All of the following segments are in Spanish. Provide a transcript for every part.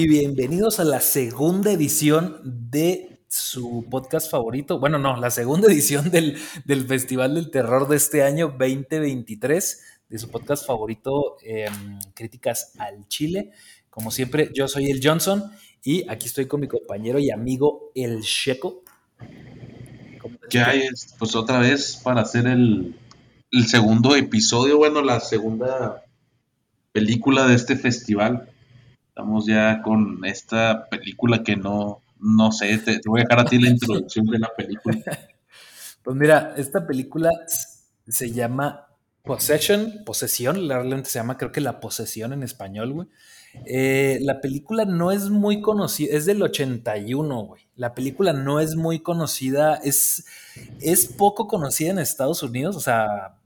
y bienvenidos a la segunda edición de su podcast favorito. Bueno, no, la segunda edición del, Festival del Terror de este año 2023, de su podcast favorito, em, Críticas al Chile. Como siempre, yo soy el Johnson y aquí estoy con mi compañero y amigo el Checo. Ya es, pues otra vez para hacer el, el segundo episodio, bueno, la segunda película de este festival. Estamos ya con esta película que no, no sé, te, voy a dejar a ti la introducción de la película. Pues mira, esta película se llama Possession, posesión, realmente se llama creo que la posesión en español, güey. Eh, la película no es muy conocida, es del 81, güey. La película no es muy conocida, es, es poco conocida en Estados Unidos, o sea,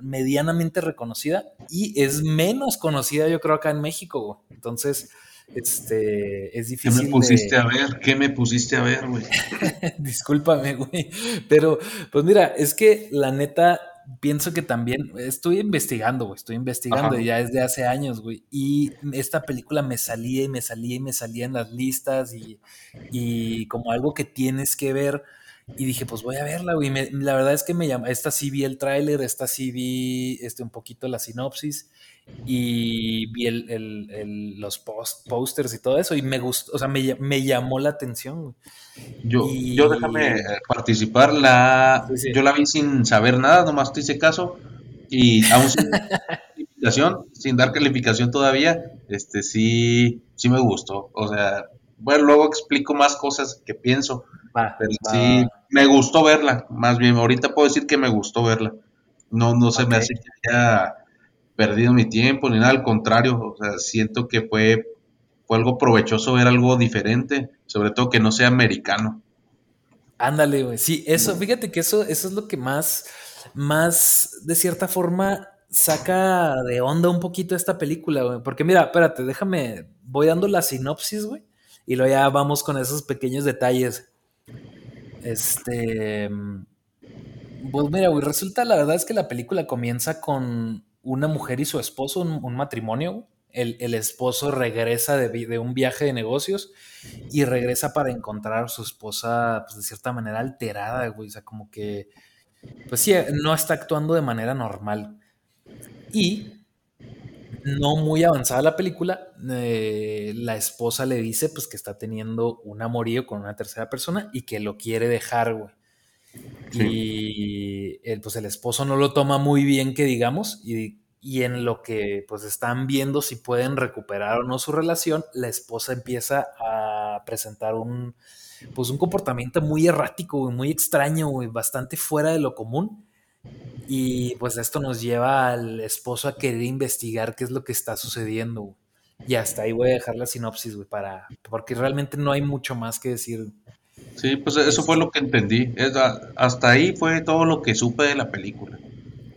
medianamente reconocida, y es menos conocida yo creo acá en México, güey. Entonces, este, es difícil. ¿Qué me pusiste a ver? ¿Qué me pusiste a ver, güey? Discúlpame, güey. Pero, pues mira, es que la neta, pienso que también estoy investigando, güey, estoy investigando ya desde hace años, güey, y esta película me salía y me salía y me salía en las listas y, y como algo que tienes que ver. Y dije, pues voy a verla, güey. la verdad es que me llama. Esta sí vi el tráiler, esta sí vi este, un poquito la sinopsis y vi el, los post, posters y todo eso. Y me gustó, o sea, me, llamó la atención. Yo, yo déjame participar. La, Yo la vi sin saber nada, nomás te hice caso. Y aún sin calificación, sin dar calificación todavía, este sí, sí me gustó. O sea, bueno, luego explico más cosas que pienso. pero sí, me gustó verla, más bien, ahorita puedo decir que me gustó verla. No, no se me hace que haya perdido mi tiempo ni nada, al contrario, o sea, siento que fue, fue algo provechoso ver algo diferente, sobre todo que no sea americano. Ándale, güey. Sí, eso, fíjate que eso, eso es lo que más, más, de cierta forma, saca de onda un poquito esta película, güey. Porque mira, espérate, déjame, voy dando la sinopsis, güey. Y luego ya vamos con esos pequeños detalles. Este. Pues mira, güey, resulta, la verdad es que la película comienza con una mujer y su esposo, un, matrimonio. El, el, esposo regresa de, un viaje de negocios y regresa para encontrar a su esposa, pues de cierta manera alterada, güey. O sea, como que, pues sí, no está actuando de manera normal. Y no muy avanzada la película, eh, la esposa le dice pues que está teniendo un amorío con una tercera persona y que lo quiere dejar, güey. Y el, pues el esposo no lo toma muy bien, que digamos, y, y, en lo que pues están viendo si pueden recuperar o no su relación, la esposa empieza a presentar un, pues un comportamiento muy errático, muy extraño, bastante fuera de lo común y pues esto nos lleva al esposo a querer investigar qué es lo que está sucediendo. Y hasta ahí voy a dejar la sinopsis, para, porque realmente no hay mucho más que decir. Sí, pues eso fue lo que entendí. hasta ahí fue todo lo que supe de la película.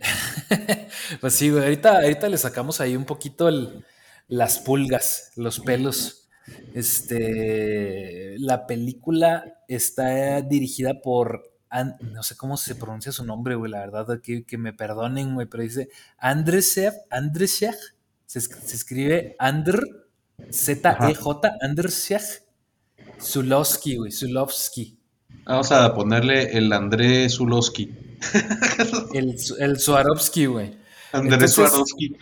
pues sí, güey, ahorita, ahorita le sacamos ahí un poquito las pulgas, los pelos. Este, la película está dirigida por no sé cómo se pronuncia su nombre, güey, la verdad, que, que me perdonen, güey, pero dice Andresev, Andresev, se, se escribe Andr, Z-E-J, Andresev, Zulowski, güey, Zulowski. Vamos a ponerle el André Zulowski. el, el Swarovski, güey. André Swarovski.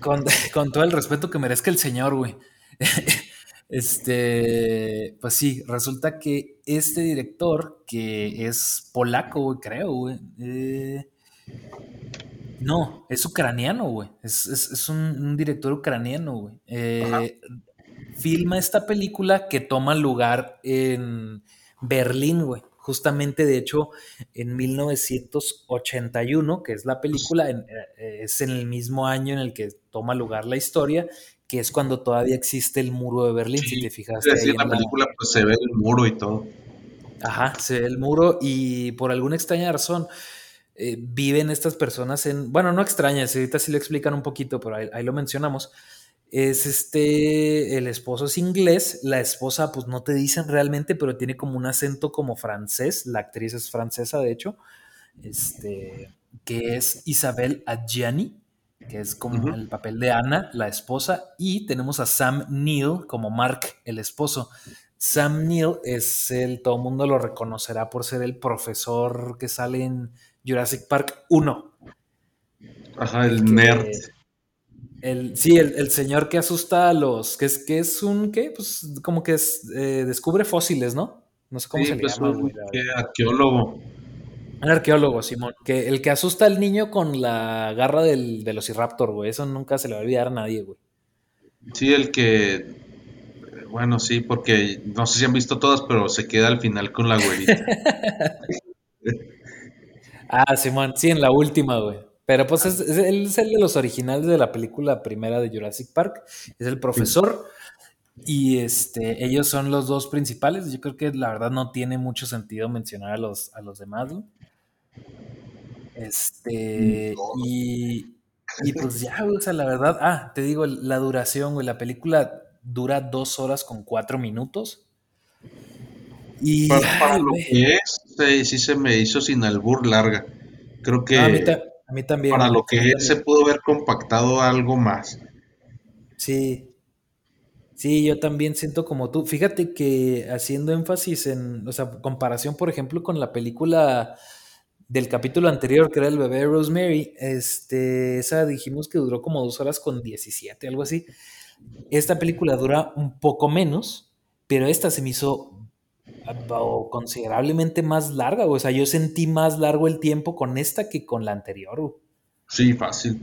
Con, con todo el respeto que merezca el señor, güey. Este, pues sí, resulta que este director, que es polaco, creo, güey. Eh, no, es ucraniano, güey. Es, un, director ucraniano, güey. Eh, filma esta película que toma lugar en Berlín, güey. Justamente, de hecho, en 1981, que es la película, eh, es en el mismo año en el que toma lugar la historia que es cuando todavía existe el muro de Berlín, si te fijas. en la película pues, se ve el muro y todo. Ajá, se ve el muro y por alguna extraña razón eh, viven estas personas en, bueno, no extrañas, ahorita sí lo explican un poquito, pero ahí, lo mencionamos. Es este, el esposo es inglés, la esposa pues no te dicen realmente, pero tiene como un acento como francés, la actriz es francesa de hecho, este, que es Isabel Adjani que es como el papel de Anna, la esposa, y tenemos a Sam Neill como Mark, el esposo. Sam Neill es el, todo el mundo lo reconocerá por ser el profesor que sale en Jurassic Park 1. Ajá, el, nerd. El, sí, el, señor que asusta a los. que es, que es un. ¿Qué? Pues como que es, eh, descubre fósiles, ¿no? No sé cómo se pues llama. Un arqueólogo. Un arqueólogo, Simón. Que el que asusta al niño con la garra del velociraptor, güey. Eso nunca se le va a olvidar a nadie, güey. Sí, el que bueno, sí, porque no sé si han visto todas, pero se queda al final con la güerita. ah, Simón, sí, en la última, güey. Pero pues es, él es el de los originales de la película primera de Jurassic Park. Es el profesor. Y este, ellos son los dos principales. Yo creo que la verdad no tiene mucho sentido mencionar a los, a los demás, güey. Este, y, y pues ya, o sea, la verdad, ah, te digo, la duración, güey, la película dura dos horas con cuatro minutos. Y para, lo que es, sí, se me hizo sin albur larga. Creo que a, mí también. Para lo que es, se pudo haber compactado algo más. Sí. Sí, yo también siento como tú. Fíjate que haciendo énfasis en, o sea, comparación, por ejemplo, con la película del capítulo anterior, que era el bebé de Rosemary, este, esa dijimos que duró como dos horas con 17, algo así. Esta película dura un poco menos, pero esta se me hizo considerablemente más larga. O sea, yo sentí más largo el tiempo con esta que con la anterior. Sí, fácil.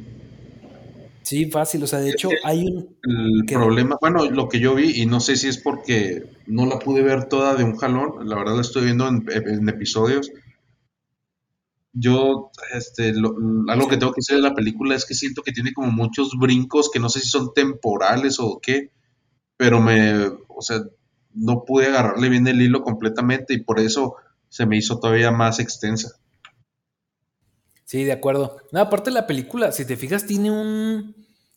Sí, fácil. O sea, de hecho, hay un. El problema, bueno, lo que yo vi, y no sé si es porque no la pude ver toda de un jalón, la verdad la estoy viendo en episodios yo, este, algo que tengo que decir de la película es que siento que tiene como muchos brincos que no sé si son temporales o qué, pero me, o sea, no pude agarrarle bien el hilo completamente y por eso se me hizo todavía más extensa. Sí, de acuerdo. No, aparte la película, si te fijas, tiene un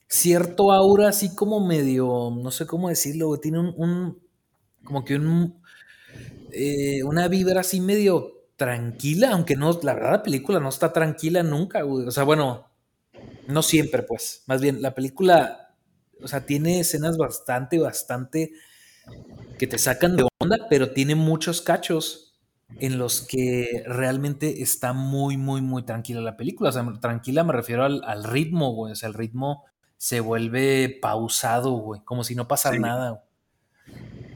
cierto aura así como medio, no sé cómo decirlo, tiene un, como que un, eh, una vibra así medio tranquila, aunque no, la verdad la película no está tranquila nunca, güey. O sea, bueno, no siempre, pues. Más bien, la película, o sea, tiene escenas bastante, bastante que te sacan de onda, pero tiene muchos cachos en los que realmente está muy, muy, muy tranquila la película. O sea, tranquila me refiero al, ritmo, güey. O sea, el ritmo se vuelve pausado, güey, como si no pasara nada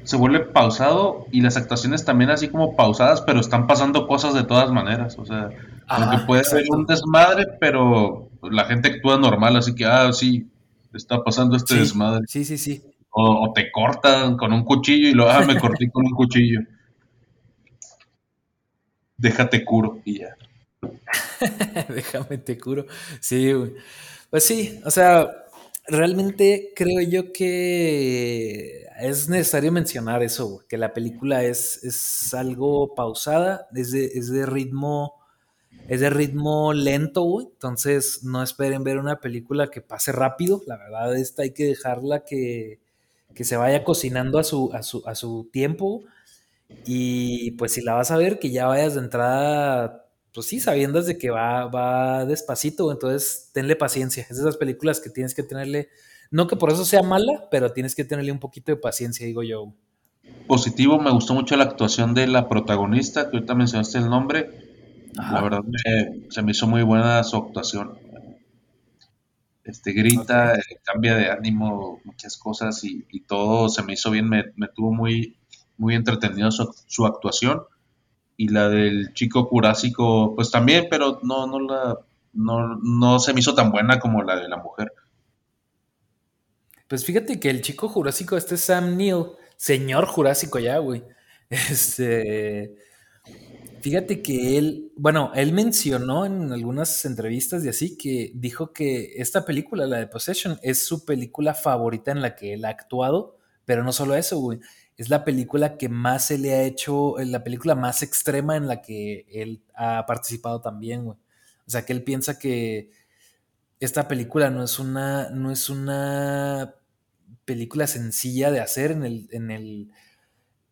se vuelve pausado y las actuaciones también así como pausadas, pero están pasando cosas de todas maneras. O sea, aunque puede ser un desmadre, pero la gente actúa normal, así que, ah, sí, está pasando este desmadre. Sí, sí, sí. O, te cortan con un cuchillo y lo, ah, me corté con un cuchillo. Déjate curo y ya. Déjame te curo. Sí, Pues sí, o sea, realmente creo yo que es necesario mencionar eso, que la película es, es algo pausada, es de, ritmo, es de ritmo lento, güey. Entonces no esperen ver una película que pase rápido. La verdad, esta hay que dejarla que, que se vaya cocinando a su, a su, a su tiempo. Y pues si la vas a ver, que ya vayas de entrada pues sí, sabiendo de que va, va despacito, entonces tenle paciencia. Es de esas películas que tienes que tenerle, no que por eso sea mala, pero tienes que tenerle un poquito de paciencia, digo yo. Positivo, me gustó mucho la actuación de la protagonista, que ahorita mencionaste el nombre. La verdad se me hizo muy buena su actuación. Este grita, eh, cambia de ánimo, muchas cosas y, todo se me hizo bien, me, tuvo muy, muy entretenido su, su actuación y la del chico jurásico, pues también, pero no, no la, no, se me hizo tan buena como la de la mujer. Pues fíjate que el chico jurásico, este Sam Neill, señor jurásico ya, güey. Este. Fíjate que él, bueno, él mencionó en algunas entrevistas y así que dijo que esta película, la de Possession, es su película favorita en la que él ha actuado, pero no solo eso, güey es la película que más se le ha hecho, la película más extrema en la que él ha participado también, güey. O sea, que él piensa que esta película no es una, no es una película sencilla de hacer en el, en el,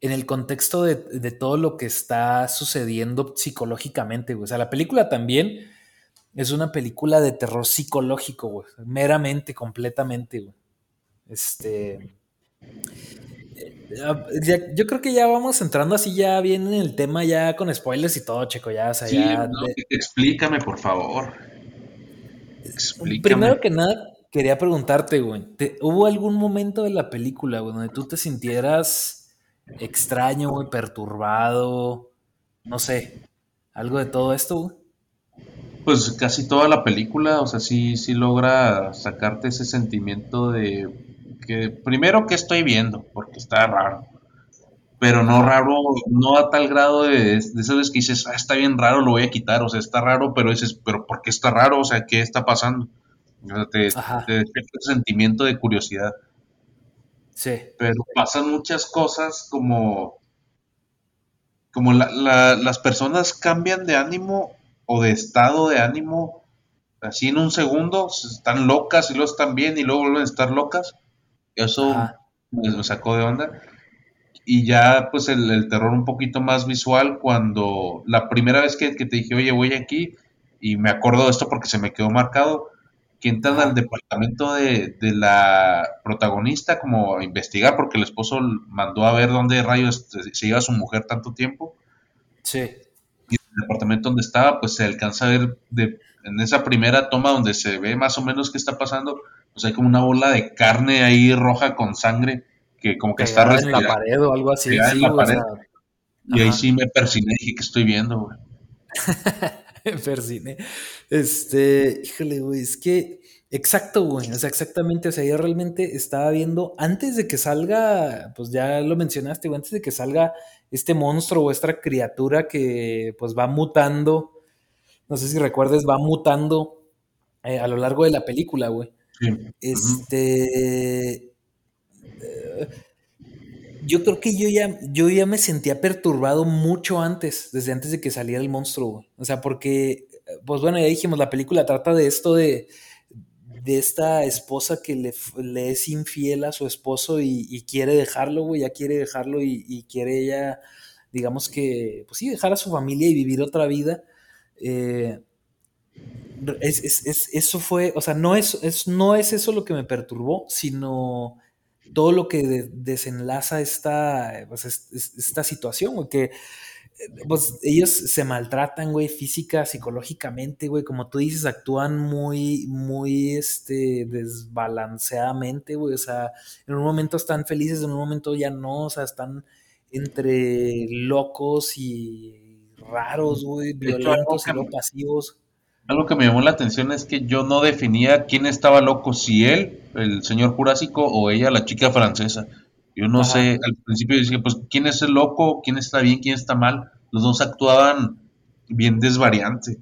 en el contexto de, de todo lo que está sucediendo psicológicamente, güey. O sea, la película también es una película de terror psicológico, güey. Meramente, completamente, güey. Este. Eh, yo creo que ya vamos entrando así ya bien en el tema, ya con spoilers y todo, Checo, ya, o sea, ya... Explícame, por favor. Explícame. Primero que nada, quería preguntarte, güey, ¿hubo algún momento de la película, güey, donde tú te sintieras extraño, güey, perturbado, no sé, algo de todo esto, güey? Pues casi toda la película, o sea, sí, sí logra sacarte ese sentimiento de que primero que estoy viendo, porque está raro, pero no raro, no a tal grado de, de esas veces que dices, ah, está bien raro, lo voy a quitar, o sea, está raro, pero dices, pero ¿por qué está raro? O sea, ¿qué está pasando? O sea, te, despierta ese sentimiento de curiosidad. Sí. Pero pasan muchas cosas como, como las personas cambian de ánimo o de estado de ánimo así en un segundo, están locas y luego están bien y luego vuelven a estar locas. Eso me sacó de onda. Y ya pues el, terror un poquito más visual cuando la primera vez que, te dije, oye, voy aquí y me acuerdo de esto porque se me quedó marcado, que entran al departamento de, de, la protagonista como a investigar porque el esposo mandó a ver dónde rayos se iba su mujer tanto tiempo. Sí el departamento donde estaba, pues se alcanza a ver de, en esa primera toma donde se ve más o menos qué está pasando, pues hay como una bola de carne ahí roja con sangre que como que está en la pared o algo así. y ahí sí me persiné y dije que estoy viendo, güey. persiné. Este, híjole, güey, es que Exacto, güey. O sea, exactamente. O sea, yo realmente estaba viendo, antes de que salga, pues ya lo mencionaste, güey, antes de que salga este monstruo o esta criatura que pues va mutando, no sé si recuerdes, va mutando eh, a lo largo de la película, güey. Sí. Este... Eh, yo creo que yo ya, yo ya me sentía perturbado mucho antes, desde antes de que saliera el monstruo. O sea, porque, pues bueno, ya dijimos, la película trata de esto de de esta esposa que le, es infiel a su esposo y, quiere dejarlo, güey, ya quiere dejarlo y, quiere ella, digamos que, pues sí, dejar a su familia y vivir otra vida. Eh, eso fue, o sea, no es, no es eso lo que me perturbó, sino todo lo que desenlaza esta, pues, esta situación, güey, que pues ellos se maltratan, güey, física, psicológicamente, güey, como tú dices, actúan muy, muy, este, desbalanceadamente, güey, o sea, en un momento están felices, en un momento ya no, o sea, están entre locos y raros, güey, violentos y no pasivos. Algo que me llamó la atención es que yo no definía quién estaba loco, si él, el señor Jurásico, o ella, la chica francesa. Yo no sé, al principio decía, pues, ¿quién es el loco? ¿Quién está bien? ¿Quién está mal? Los dos actuaban bien desvariante.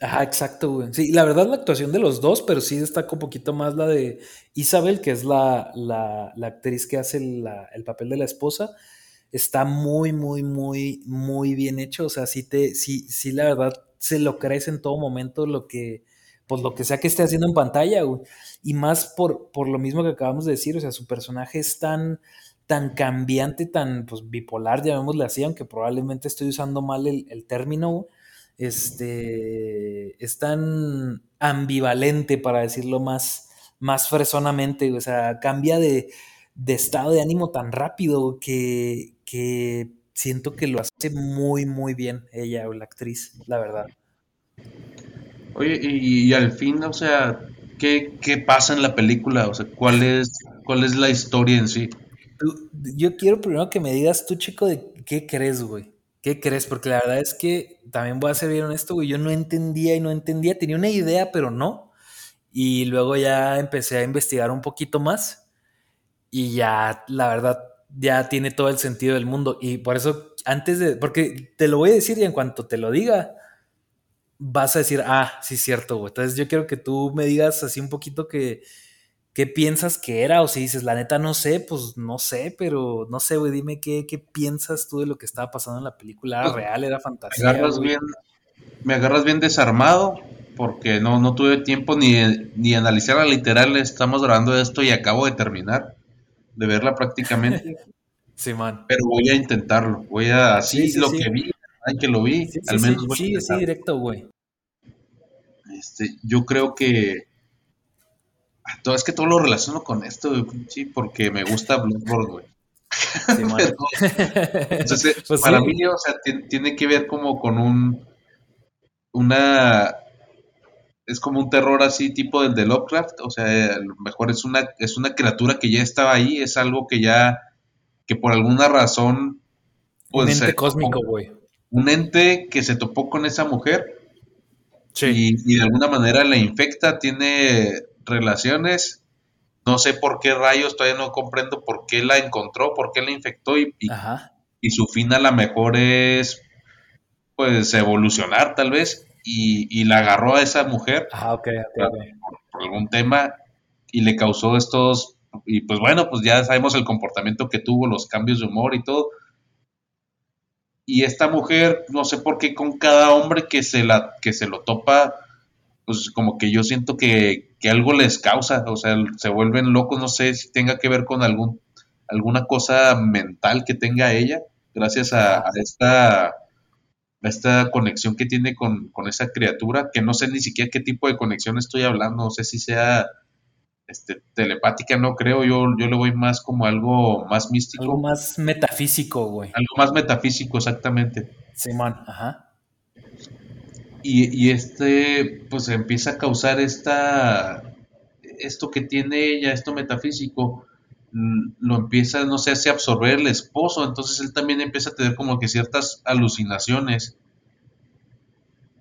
Ajá, exacto, güey. Sí, la verdad la actuación de los dos, pero sí destaca un poquito más la de Isabel, que es la, la, actriz que hace el papel de la esposa. Está muy, muy, muy, muy bien hecho. O sea, sí te, sí, sí, la verdad, se lo crees en todo momento lo que, pues lo que sea que esté haciendo en pantalla. Y más por, por lo mismo que acabamos de decir, o sea, su personaje es tan, tan cambiante, tan pues, bipolar, llamémosle así, aunque probablemente estoy usando mal el, término, este, es tan ambivalente, para decirlo más, más fresonamente, o sea, cambia de, estado de ánimo tan rápido que, que siento que lo hace muy, muy bien ella o la actriz, la verdad. Oye, y, al fin, o sea, ¿qué, pasa en la película? O sea, ¿cuál es, cuál es la historia en sí? yo quiero primero que me digas tú, chico, de qué crees, güey. ¿Qué crees? Porque la verdad es que también voy a ser bien honesto, güey. Yo no entendía y no entendía. Tenía una idea, pero no. Y luego ya empecé a investigar un poquito más. Y ya, la verdad, ya tiene todo el sentido del mundo. Y por eso, antes de. Porque te lo voy a decir y en cuanto te lo diga, vas a decir, ah, sí, cierto, güey. Entonces yo quiero que tú me digas así un poquito que, qué piensas que era, o si dices, la neta no sé, pues no sé, pero no sé, güey, dime qué, qué piensas tú de lo que estaba pasando en la película. ¿Era pues, real? ¿Era fantasía? Me agarras, bien, me agarras bien desarmado, porque no, no tuve tiempo ni, ni analizar literal, estamos grabando esto y acabo de terminar de verla prácticamente. sí, man. Pero voy a intentarlo, voy a, así lo que vi, hay que lo vi, al menos Sí, sí, directo, güey. Este, yo creo que todo, es que todo lo relaciono con esto, sí, porque me gusta Bloodborne, güey. Entonces, pues para mí, o sea, tiene que ver como con un una es como un terror así tipo del de Lovecraft, o sea, a lo mejor es una es una criatura que ya estaba ahí, es algo que ya que por alguna razón pues, un ente cósmico, güey. Un ente que se topó con esa mujer y, y, de alguna manera la infecta, tiene relaciones. No sé por qué rayos, todavía no comprendo por qué la encontró, por qué la infectó y, y, su fin a lo mejor es pues evolucionar tal vez y, la agarró a esa mujer por, algún tema y le causó estos y pues bueno, pues ya sabemos el comportamiento que tuvo, los cambios de humor y todo. Y esta mujer, no sé por qué con cada hombre que se la que se lo topa, pues como que yo siento que, que algo les causa, o sea, se vuelven locos, no sé si tenga que ver con algún, alguna cosa mental que tenga ella, gracias a, esta, esta conexión que tiene con, esa criatura, que no sé ni siquiera qué tipo de conexión estoy hablando, no sé si sea este, telepática, no creo, yo, yo le voy más como algo más místico. Algo más metafísico, güey. Algo más metafísico, exactamente. Simón, ajá. Y, este, pues empieza a causar esta, esto que tiene ella, esto metafísico, lo empieza, no sé, hace absorber el esposo, entonces él también empieza a tener como que ciertas alucinaciones.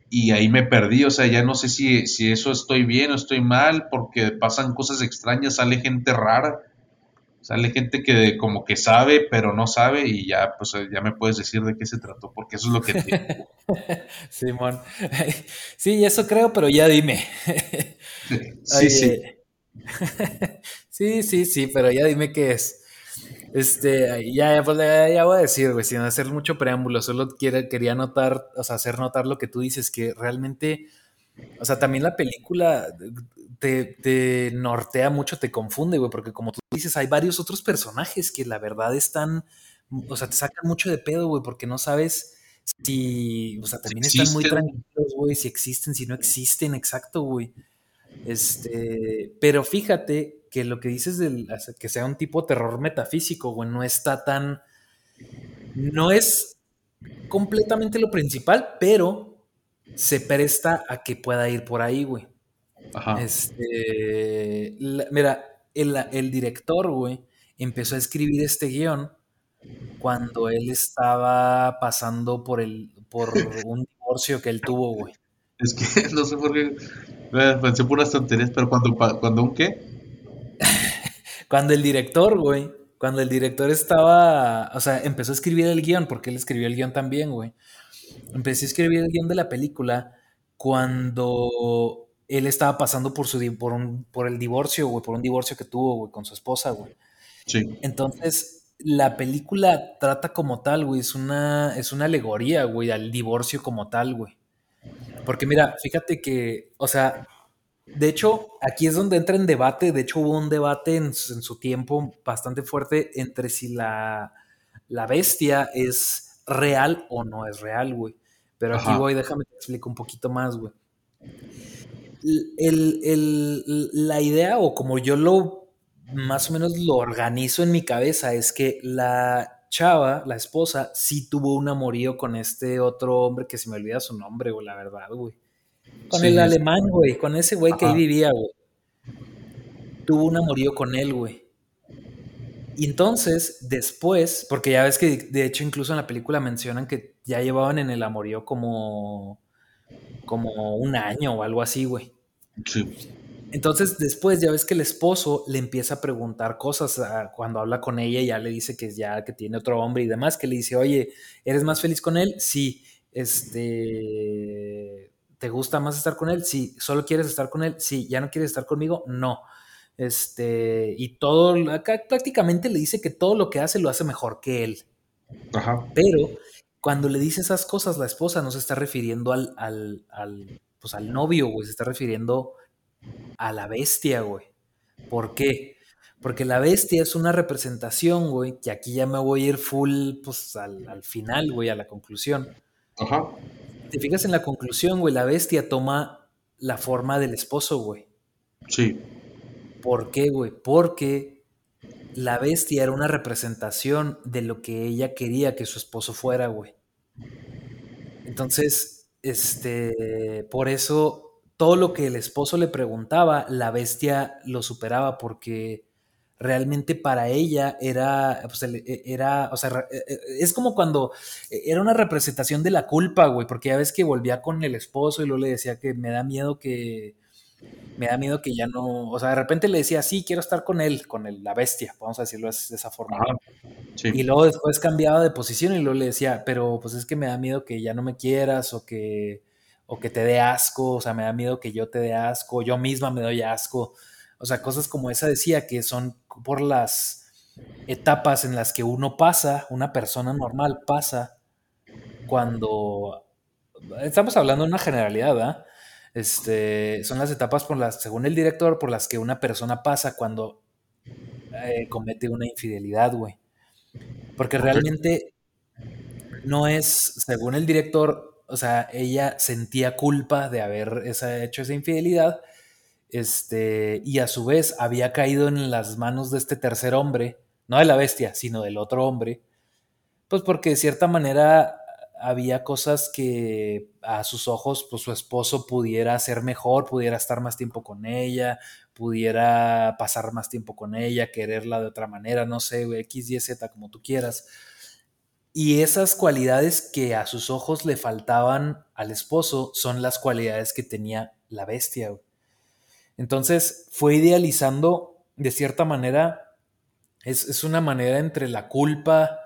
Y ahí me perdí, o sea, ya no sé si, si eso estoy bien o estoy mal, porque pasan cosas extrañas, sale gente rara. Sale gente que como que sabe, pero no sabe y ya, pues ya me puedes decir de qué se trató, porque eso es lo que. Simón. Sí, eso creo, pero ya dime. sí, sí. sí, sí, sí, pero ya dime qué es. Este, ya, pues, ya, voy a decir, güey, sin hacer mucho preámbulo, solo quería notar, o sea, hacer notar lo que tú dices, que realmente, o sea, también la película te, nortea mucho, te confunde, güey, porque como tú dices, hay varios otros personajes que la verdad están, o sea, te sacan mucho de pedo, güey, porque no sabes si, o sea, también están muy tranquilos, güey, si existen, si no existen, exacto, güey. Este, pero fíjate que lo que dices del que sea un tipo de terror metafísico, güey, no está tan, no es completamente lo principal, pero se presta a que pueda ir por ahí, güey. Este, mira, el, director, güey, empezó a escribir este guion cuando él estaba pasando por el por un divorcio que él tuvo, güey. Es que no sé por qué pensé puras tonterías, pero cuando cuando un qué? cuando el director, güey, cuando el director estaba, o sea, empezó a escribir el guion, porque él escribió el guion también, güey. Empecé a escribir el guion de la película cuando él estaba pasando por, su, por, un, por el divorcio, güey, por un divorcio que tuvo, güey, con su esposa, güey. Sí. Entonces, la película trata como tal, güey, es una, es una alegoría, güey, al divorcio como tal, güey. Porque mira, fíjate que, o sea, de hecho, aquí es donde entra en debate, de hecho hubo un debate en, su tiempo bastante fuerte entre si la, la bestia es real o no es real, güey. Pero aquí voy, déjame te explico un poquito más, güey. La idea, o como yo lo más o menos lo organizo en mi cabeza, es que la chava, la esposa, sí tuvo un amorío con este otro hombre que se me olvida su nombre, güey, la verdad, güey. Con el alemán, güey, con ese güey que ahí vivía, güey. Tuvo un amorío con él, güey. Y entonces, después, porque ya ves que de hecho incluso en la película mencionan que ya llevaban en el amorío como como un año o algo así, güey. Sí. Entonces, después ya ves que el esposo le empieza a preguntar cosas cuando habla con ella, ya le dice que ya que tiene otro hombre y demás, que le dice, oye, ¿eres más feliz con él? Sí. Este, ¿te gusta más estar con él? Sí. ¿Solo quieres estar con él? Sí. ¿Ya no quieres estar conmigo? No. Este, y todo, acá prácticamente le dice que todo lo que hace lo hace mejor que él. Ajá. Pero cuando le dice esas cosas, la esposa no se está refiriendo al, al, al, pues al novio, güey, se está refiriendo a la bestia, güey. ¿Por qué? Porque la bestia es una representación, güey, que aquí ya me voy a ir full, pues al, al final, güey, a la conclusión. Ajá. Te fijas en la conclusión, güey, la bestia toma la forma del esposo, güey. Sí. ¿Por qué, güey? Porque la bestia era una representación de lo que ella quería que su esposo fuera, güey. Entonces, este, por eso todo lo que el esposo le preguntaba, la bestia lo superaba porque realmente para ella era, pues, e, era, o sea, e, e, es como cuando era una representación de la culpa, güey, porque ya ves que volvía con el esposo y luego le decía que me da miedo que, me da miedo que ya no, o sea, de repente le decía, sí, quiero estar con él, con la bestia, vamos a decirlo de esa forma. Y luego después cambiaba de posición y luego le decía, pero pues es que me da miedo que ya no me quieras o que, o que te dé asco, o sea, me da miedo que yo te dé asco, yo misma me doy asco. O sea, cosas como esa decía que son por las etapas en las que uno pasa, una persona normal pasa cuando... Estamos hablando de una generalidad, ¿verdad? Este, son las etapas por las, según el director, por las que una persona pasa cuando eh, comete una infidelidad, güey. Porque realmente no es, según el director, o sea, ella sentía culpa de haber hecho esa infidelidad, este, y a su vez había caído en las manos de este tercer hombre, no de la bestia, sino del otro hombre, pues porque de cierta manera había cosas que a sus ojos, pues su esposo pudiera hacer mejor, pudiera estar más tiempo con ella, pudiera pasar más tiempo con ella, quererla de otra manera, no sé, X, Y, Z, como tú quieras. Y esas cualidades que a sus ojos le faltaban al esposo son las cualidades que tenía la bestia. Entonces fue idealizando de cierta manera, es, una manera entre la culpa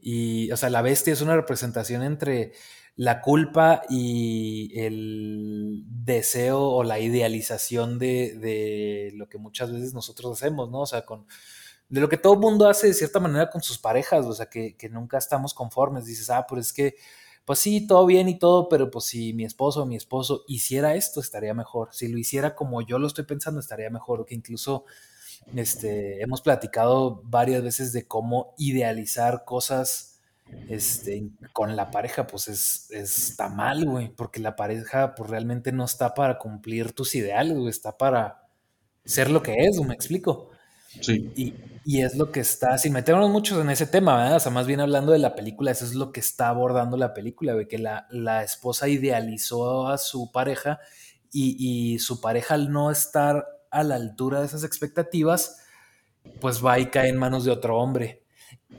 y, o sea, la bestia es una representación entre la culpa y el deseo o la idealización de, lo que muchas veces nosotros hacemos, ¿no? O sea, con, de lo que todo mundo hace de cierta manera con sus parejas, o sea, que, que, nunca estamos conformes. Dices, ah, pues es que pues sí, todo bien y todo, pero pues si mi esposo o mi esposo hiciera esto, estaría mejor. Si lo hiciera como yo lo estoy pensando, estaría mejor. O que incluso este, hemos platicado varias veces de cómo idealizar cosas este, con la pareja, pues es, está mal, güey, porque la pareja pues realmente no está para cumplir tus ideales, está para ser lo que es, me explico. Sí. Y, y es lo que está, sin meternos muchos en ese tema, ¿verdad? O sea, más bien hablando de la película, eso es lo que está abordando la película, de que la, la esposa idealizó a su pareja y, y, su pareja al no estar a la altura de esas expectativas, pues va y cae en manos de otro hombre.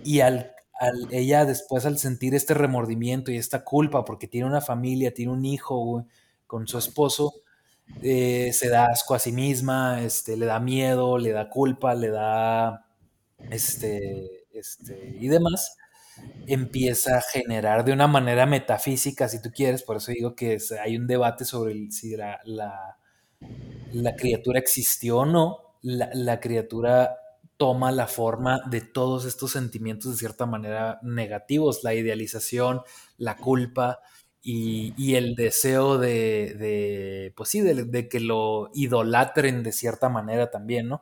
Y al, al, ella después al sentir este remordimiento y esta culpa, porque tiene una familia, tiene un hijo con su esposo, eh, se da asco a sí misma, este, le da miedo, le da culpa, le da este, este, y demás, empieza a generar de una manera metafísica, si tú quieres, por eso digo que hay un debate sobre si la, la, criatura existió o no, la, criatura toma la forma de todos estos sentimientos de cierta manera negativos, la idealización, la culpa y, el deseo de, pues sí, de, que lo idolatren de cierta manera también, ¿no?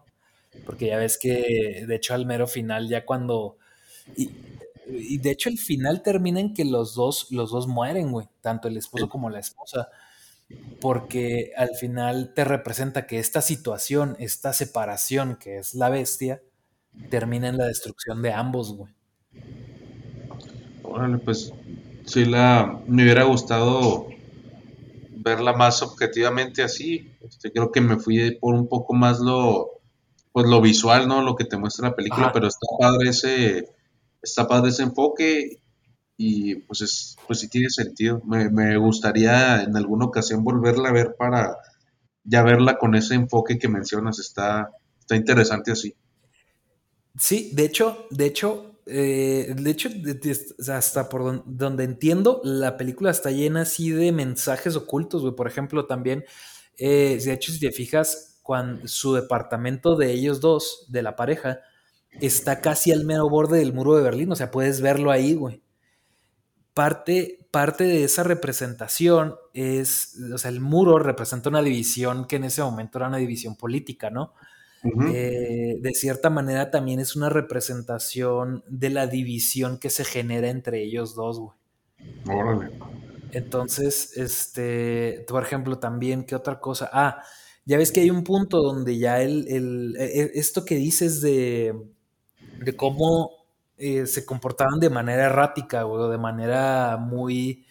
Porque ya ves que, de hecho, al mero final, ya cuando... Y, de hecho el final termina en que los dos, los dos mueren, güey, tanto el esposo como la esposa, porque al final te representa que esta situación, esta separación que es la bestia, termina en la destrucción de ambos, güey. Órale, pues sí la me hubiera gustado verla más objetivamente así. Este, creo que me fui por un poco más lo pues lo visual, ¿no? Lo que te muestra la película, pero está padre ese, está padre ese enfoque y pues es, pues sí tiene sentido. Me, gustaría en alguna ocasión volverla a ver para ya verla con ese enfoque que mencionas, está, está interesante así. Sí, de hecho, de hecho, eh, de hecho, hasta por donde, entiendo, la película está llena así de mensajes ocultos, güey. Por ejemplo, también, eh, de hecho, si te fijas, cuando su departamento de ellos dos, de la pareja, está casi al mero borde del muro de Berlín, o sea, puedes verlo ahí, güey. Parte, parte de esa representación es, o sea, el muro representa una división que en ese momento era una división política, ¿no? Eh, de cierta manera también es una representación de la división que se genera entre ellos dos, güey. Órale. Entonces, este, por ejemplo, también, ¿qué otra cosa? Ah, ya ves que hay un punto donde ya el, el e, e, esto que dices de, de cómo eh, se comportaban de manera errática, o de manera muy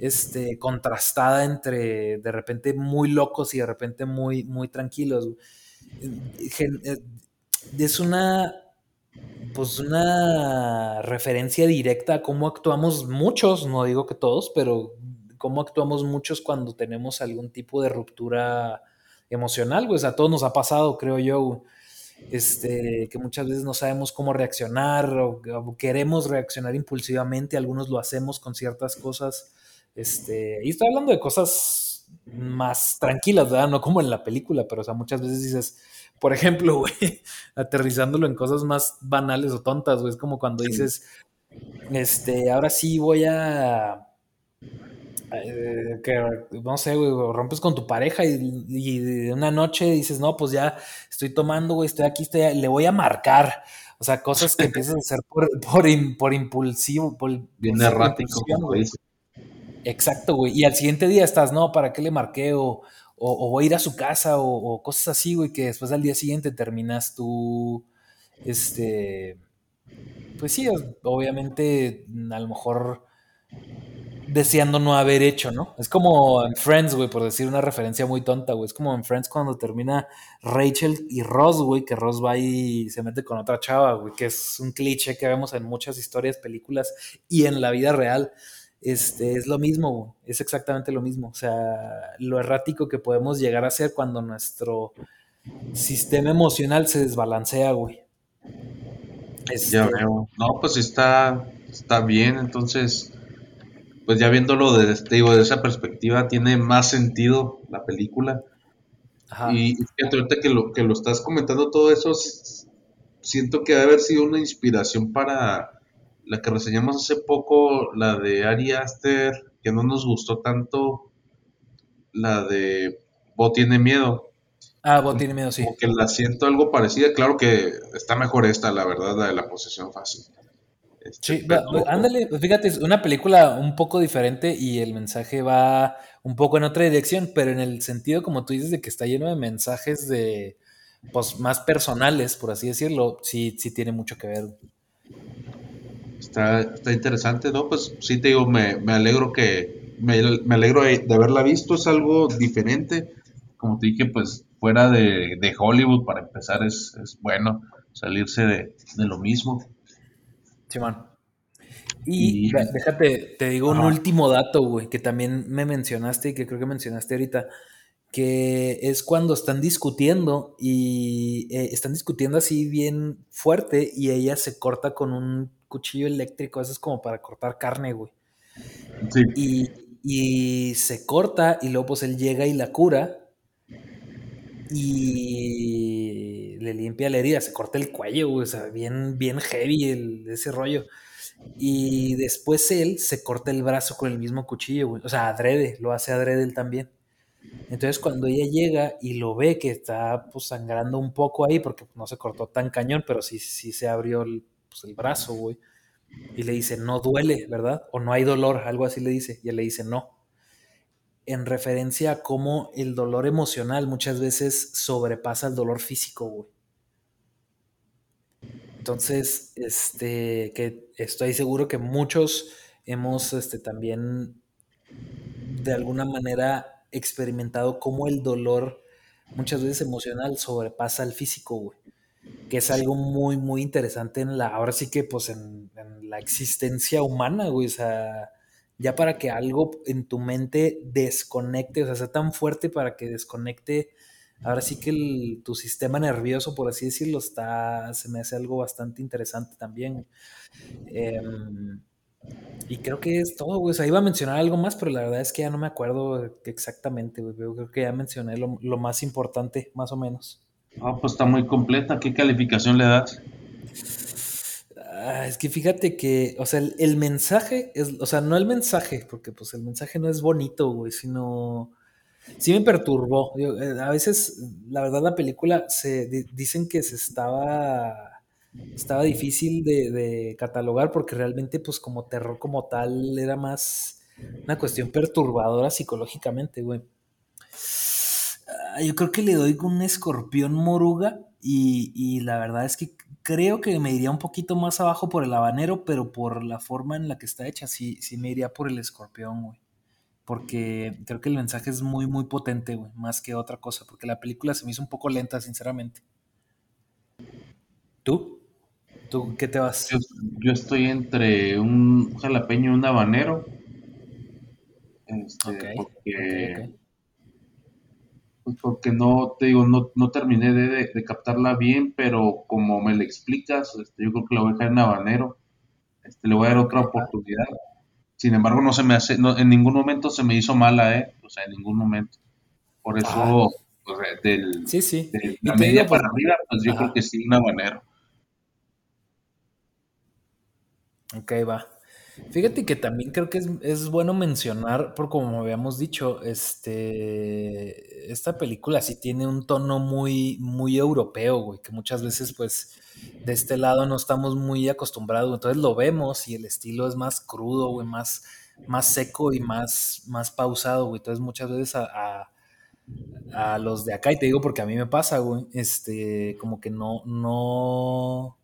este, contrastada entre de repente muy locos y de repente muy, muy tranquilos. Es una, pues una referencia directa a cómo actuamos muchos, no digo que todos, pero cómo actuamos muchos cuando tenemos algún tipo de ruptura emocional, pues a todos nos ha pasado, creo yo, este, que muchas veces no sabemos cómo reaccionar o, queremos reaccionar impulsivamente, algunos lo hacemos con ciertas cosas, este, y estoy hablando de cosas más tranquilas, ¿verdad? No como en la película, pero o sea, muchas veces dices, por ejemplo, güey, aterrizándolo en cosas más banales o tontas, güey, es como cuando dices, este, ahora sí voy a eh, que no sé, güey, rompes con tu pareja y, de una noche dices, no, pues ya estoy tomando, güey, estoy aquí, estoy, le voy a marcar. O sea, cosas que empiezas a hacer por, por, impulsivo. Por, Bien errático, Exacto, güey. Y al siguiente día estás, no, ¿para qué le marqué? O, o, voy a ir a su casa o, cosas así, güey, que después al día siguiente terminas tú, este, pues sí, obviamente a lo mejor deseando no haber hecho, ¿no? Es como en Friends, güey, por decir una referencia muy tonta, güey. Es como en Friends cuando termina Rachel y Ross, güey, que Ross va y se mete con otra chava, güey, que es un cliché que vemos en muchas historias, películas y en la vida real. Este, es lo mismo, es exactamente lo mismo. O sea, lo errático que podemos llegar a ser cuando nuestro sistema emocional se desbalancea, güey. Ya este veo. No, pues está, está bien, entonces pues ya viéndolo de, digo, de esa perspectiva, tiene más sentido la película. Y fíjate, ahorita que lo, que lo estás comentando todo eso, siento que debe haber sido una inspiración para la que reseñamos hace poco, la de Ari Aster, que no nos gustó tanto, la de Bo tiene miedo. Ah, Bo tiene miedo, sí. Como que la siento algo parecida, claro que está mejor esta, la verdad, la de la posesión fácil. Este, sí, ándale, pues fíjate, es una película un poco diferente y el mensaje va un poco en otra dirección, pero en el sentido, como tú dices, de que está lleno de mensajes de, pues, más personales, por así decirlo, sí, sí tiene mucho que ver. Está, está interesante, ¿no? Pues sí te digo, me, alegro que, me, alegro de, haberla visto, es algo diferente, como te dije, pues fuera de, Hollywood, para empezar, es, es bueno salirse de, de lo mismo. Simón. Y, déjate, te digo un último dato, güey, que también me mencionaste y que creo que mencionaste ahorita, que es cuando están discutiendo y eh, están discutiendo así bien fuerte y ella se corta con un cuchillo eléctrico, eso es como para cortar carne, güey. Sí. Y, y se corta y luego pues él llega y la cura y le limpia la herida, se corta el cuello, o sea, bien, bien heavy ese rollo. Y después él se corta el brazo con el mismo cuchillo, O sea, adrede, lo hace adrede él también. Entonces cuando ella llega y lo ve que está pues sangrando un poco ahí, porque no se cortó tan cañón, pero sí, sí se abrió el, pues, el brazo, güey. Y le dice, no duele, ¿verdad? O no hay dolor, algo así le dice. Y él le dice, no en referencia a cómo el dolor emocional muchas veces sobrepasa el dolor físico, güey. Entonces, este, que estoy seguro que muchos hemos este, también de alguna manera experimentado cómo el dolor muchas veces emocional sobrepasa el físico, güey. Que es algo muy, muy interesante en la, ahora sí que pues en, la existencia humana, güey. O sea, ya para que algo en tu mente desconecte, o sea, sea tan fuerte para que desconecte, ahora sí que tu sistema nervioso, por así decirlo, está, se me hace algo bastante interesante también. Em, y creo que es todo, güey. O sea, iba a mencionar algo más, pero la verdad es que ya no me acuerdo exactamente, güey. Creo que ya mencioné lo, lo más importante, más o menos. Ah, pues está muy completa. ¿Qué calificación le das? Ah, es que fíjate que, o sea, el, mensaje es, o sea, no el mensaje, porque pues el mensaje no es bonito, güey, sino sí me perturbó. Eh, a veces, la verdad, la película se dicen que se estaba, estaba difícil de, catalogar porque realmente, pues como terror como tal, era más una cuestión perturbadora psicológicamente, güey. Ah, yo creo que le doy un escorpión moruga y, la verdad es que creo que me iría un poquito más abajo por el habanero, pero por la forma en la que está hecha, sí, sí me iría por el escorpión, güey. Porque creo que el mensaje es muy, muy potente, güey, más que otra cosa, porque la película se me hizo un poco lenta, sinceramente. ¿Tú? ¿Tú qué te vas? Yo, estoy entre un jalapeño y un habanero. Este, porque, pues porque no, te digo, no, no terminé de, captarla bien, pero como me la explicas, este, yo creo que la voy a dejar en habanero. Este, le voy a dar otra oportunidad. Sin embargo, no se me hace, en ningún momento se me hizo mala, ¿eh? O sea, en ningún momento. Por eso, ah. pues, del, sí, sí. de la media para arriba, pues yo creo que sí, un habanero. Ok, va. Fíjate que también creo que es, bueno mencionar, por como habíamos dicho, este, esta película sí tiene un tono muy, muy europeo, güey, que muchas veces, pues, de este lado no estamos muy acostumbrados, entonces lo vemos y el estilo es más crudo, güey, más, más seco y más, más pausado, güey, entonces muchas veces a, a, los de acá, y te digo porque a mí me pasa, güey, este, como que no, no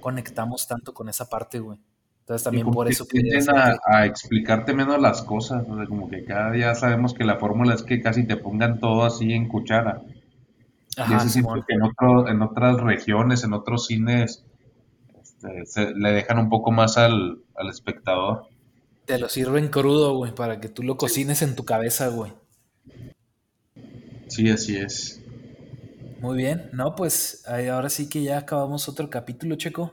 conectamos tanto con esa parte, güey. Entonces también por eso tienden a, explicarte menos las cosas, como que cada día sabemos que la fórmula es que casi te pongan todo así en cuchara. y ese siempre que en, en otras regiones, en otros cines, este, se, le dejan un poco más al, espectador. Te lo sirven crudo, güey, para que tú lo cocines en tu cabeza, güey. Sí, así es. Muy bien, no, pues ahora sí que ya acabamos otro capítulo, Checo.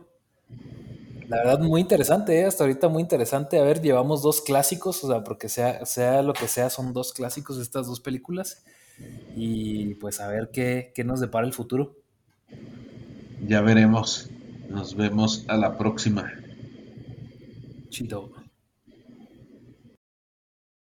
La verdad, muy interesante, ¿eh? hasta ahorita muy interesante. A ver, llevamos dos clásicos, o sea, porque sea, sea lo que sea, son dos clásicos estas dos películas. Y pues a ver qué, qué nos depara el futuro. Ya veremos. Nos vemos a la próxima. Chido.